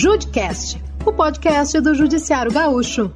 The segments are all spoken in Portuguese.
Judcast, o podcast do Judiciário Gaúcho.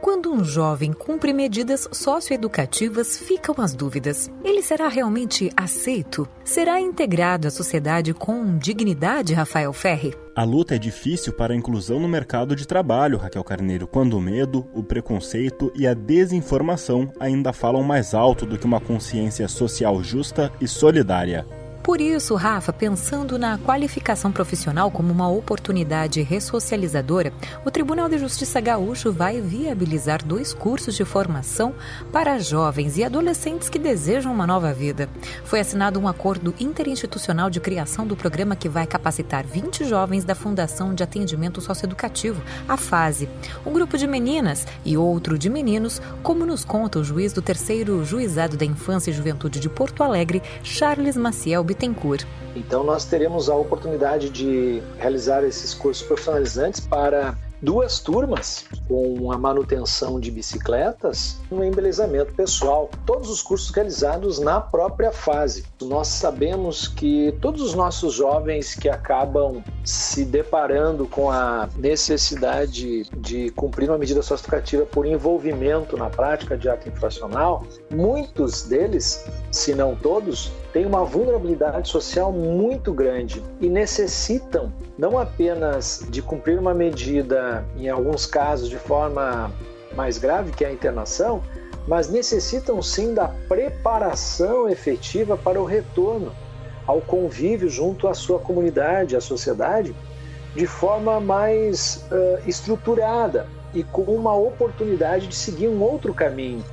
Quando um jovem cumpre medidas socioeducativas, ficam as dúvidas. Ele será realmente aceito? Será integrado à sociedade com dignidade, Rafael Ferri? A luta é difícil para a inclusão no mercado de trabalho, Raquel Carneiro, quando o medo, o preconceito e a desinformação ainda falam mais alto do que uma consciência social justa e solidária. Por isso, Rafa, pensando na qualificação profissional como uma oportunidade ressocializadora, o Tribunal de Justiça Gaúcho vai viabilizar dois cursos de formação para jovens e adolescentes que desejam uma nova vida. Foi assinado um acordo interinstitucional de criação do programa que vai capacitar 20 jovens da Fundação de Atendimento Socioeducativo, a FASE, um grupo de meninas e outro de meninos, como nos conta o juiz do terceiro Juizado da Infância e Juventude de Porto Alegre, Charles Maciel. Então, nós teremos a oportunidade de realizar esses cursos profissionalizantes para duas turmas com a manutenção de bicicletas no embelezamento pessoal, todos os cursos realizados na própria fase. Nós sabemos que todos os nossos jovens que acabam se deparando com a necessidade de cumprir uma medida socioeducativa por envolvimento na prática de ato infracional, muitos deles, se não todos, têm uma vulnerabilidade social muito grande e necessitam não apenas de cumprir uma medida, em alguns casos de forma mais grave, que é a internação, mas necessitam sim da preparação efetiva para o retorno ao convívio junto à sua comunidade, à sociedade, de forma mais uh, estruturada e com uma oportunidade de seguir um outro caminho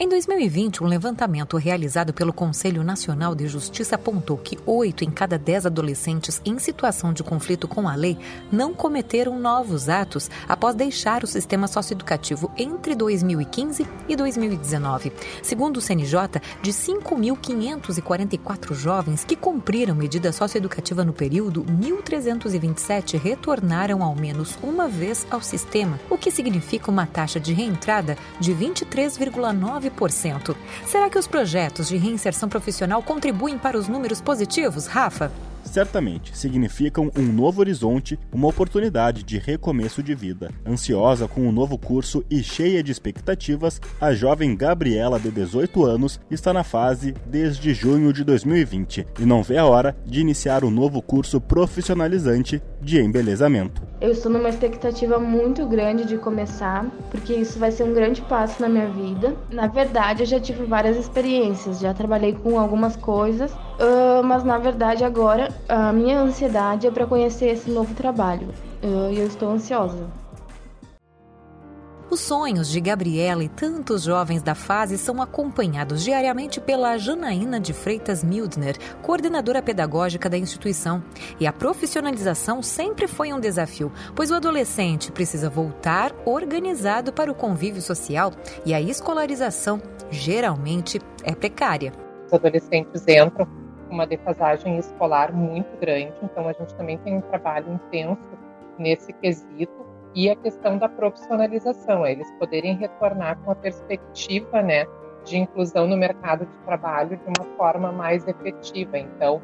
em 2020, um levantamento realizado pelo Conselho Nacional de Justiça apontou que oito em cada dez adolescentes em situação de conflito com a lei não cometeram novos atos após deixar o sistema socioeducativo entre 2015 e 2019. Segundo o CNJ, de 5.544 jovens que cumpriram medida socioeducativa no período, 1.327 retornaram ao menos uma vez ao sistema, o que significa uma taxa de reentrada de 23,9 9%. Será que os projetos de reinserção profissional contribuem para os números positivos, Rafa? certamente significam um novo horizonte, uma oportunidade de recomeço de vida. Ansiosa com o um novo curso e cheia de expectativas, a jovem Gabriela, de 18 anos, está na fase desde junho de 2020 e não vê a hora de iniciar o um novo curso profissionalizante de embelezamento. Eu estou numa expectativa muito grande de começar, porque isso vai ser um grande passo na minha vida. Na verdade, eu já tive várias experiências, já trabalhei com algumas coisas, uh, mas na verdade agora a minha ansiedade é para conhecer esse novo trabalho e uh, eu estou ansiosa. Os sonhos de Gabriela e tantos jovens da fase são acompanhados diariamente pela Janaína de Freitas Mildner, coordenadora pedagógica da instituição. E a profissionalização sempre foi um desafio, pois o adolescente precisa voltar organizado para o convívio social e a escolarização geralmente é precária. Os adolescentes entram com uma defasagem escolar muito grande, então a gente também tem um trabalho intenso nesse quesito e a questão da profissionalização, é eles poderem retornar com a perspectiva, né, de inclusão no mercado de trabalho de uma forma mais efetiva. Então,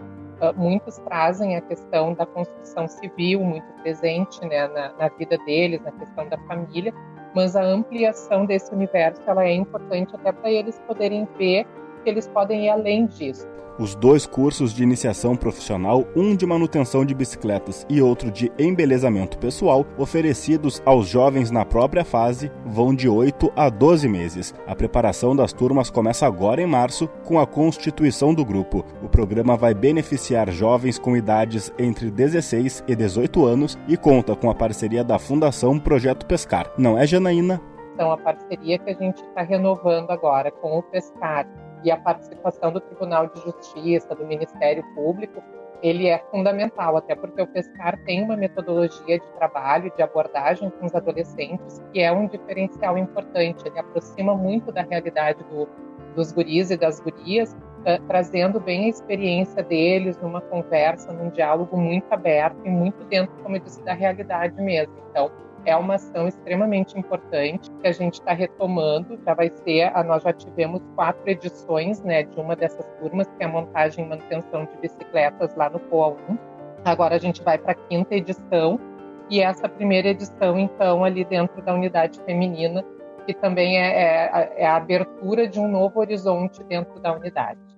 muitos trazem a questão da construção civil muito presente, né, na, na vida deles, na questão da família, mas a ampliação desse universo ela é importante até para eles poderem ver que eles podem ir além disso os dois cursos de iniciação profissional, um de manutenção de bicicletas e outro de embelezamento pessoal, oferecidos aos jovens na própria fase, vão de 8 a 12 meses. A preparação das turmas começa agora em março, com a constituição do grupo. O programa vai beneficiar jovens com idades entre 16 e 18 anos e conta com a parceria da Fundação Projeto Pescar. Não é, Janaína? Então, a parceria que a gente está renovando agora com o Pescar e a participação do Tribunal de Justiça, do Ministério Público, ele é fundamental, até porque o Pescar tem uma metodologia de trabalho, de abordagem com os adolescentes, que é um diferencial importante. Ele aproxima muito da realidade do, dos guris e das gurias, uh, trazendo bem a experiência deles numa conversa, num diálogo muito aberto e muito dentro, como eu disse, da realidade mesmo. Então, é uma ação extremamente importante que a gente está retomando. Já vai ser, nós já tivemos quatro edições, né, de uma dessas turmas que é a montagem e manutenção de bicicletas lá no POA 1. Agora a gente vai para a quinta edição e essa primeira edição, então, ali dentro da unidade feminina, que também é, é, é a abertura de um novo horizonte dentro da unidade.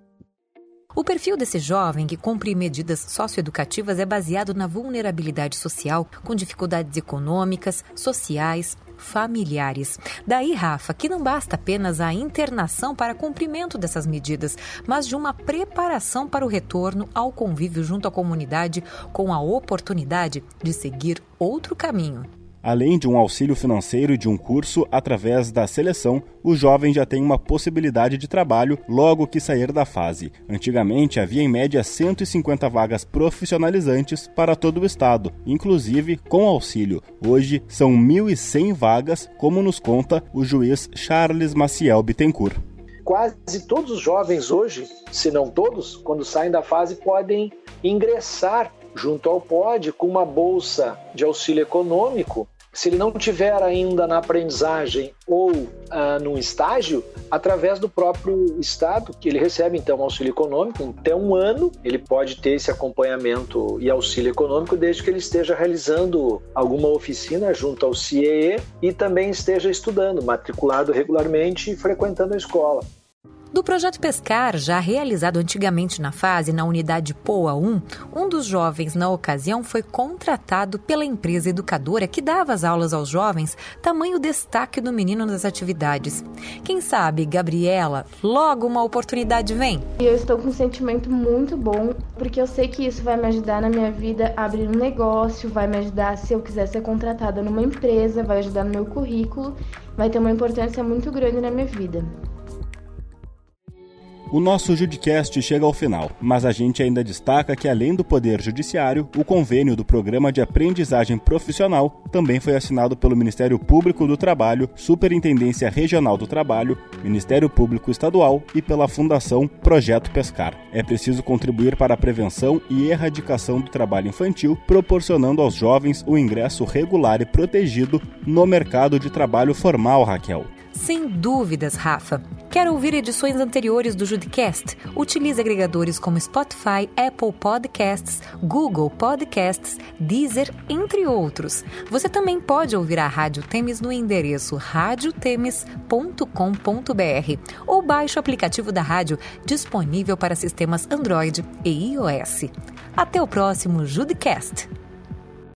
O perfil desse jovem que cumpre medidas socioeducativas é baseado na vulnerabilidade social, com dificuldades econômicas, sociais, familiares. Daí, Rafa, que não basta apenas a internação para cumprimento dessas medidas, mas de uma preparação para o retorno ao convívio junto à comunidade com a oportunidade de seguir outro caminho. Além de um auxílio financeiro e de um curso, através da seleção, o jovem já tem uma possibilidade de trabalho logo que sair da fase. Antigamente havia em média 150 vagas profissionalizantes para todo o estado, inclusive com auxílio. Hoje são 1.100 vagas, como nos conta o juiz Charles Maciel Bittencourt quase todos os jovens hoje, se não todos, quando saem da fase, podem ingressar junto ao POD com uma bolsa de auxílio econômico se ele não tiver ainda na aprendizagem ou ah, no estágio, através do próprio Estado, que ele recebe então auxílio econômico, até um ano ele pode ter esse acompanhamento e auxílio econômico desde que ele esteja realizando alguma oficina junto ao CIEE e também esteja estudando, matriculado regularmente e frequentando a escola. Do projeto Pescar, já realizado antigamente na fase na unidade POA 1, um dos jovens na ocasião foi contratado pela empresa educadora que dava as aulas aos jovens, tamanho destaque do menino nas atividades. Quem sabe, Gabriela, logo uma oportunidade vem. Eu estou com um sentimento muito bom, porque eu sei que isso vai me ajudar na minha vida a abrir um negócio, vai me ajudar se eu quiser ser contratada numa empresa, vai ajudar no meu currículo, vai ter uma importância muito grande na minha vida. O nosso Judicast chega ao final, mas a gente ainda destaca que, além do Poder Judiciário, o convênio do Programa de Aprendizagem Profissional também foi assinado pelo Ministério Público do Trabalho, Superintendência Regional do Trabalho, Ministério Público Estadual e pela Fundação Projeto Pescar. É preciso contribuir para a prevenção e erradicação do trabalho infantil, proporcionando aos jovens o ingresso regular e protegido no mercado de trabalho formal, Raquel. Sem dúvidas, Rafa. Quer ouvir edições anteriores do Judicast? Utilize agregadores como Spotify, Apple Podcasts, Google Podcasts, Deezer, entre outros. Você também pode ouvir a Rádio Temes no endereço radiotemes.com.br ou baixe o aplicativo da rádio disponível para sistemas Android e iOS. Até o próximo Judicast!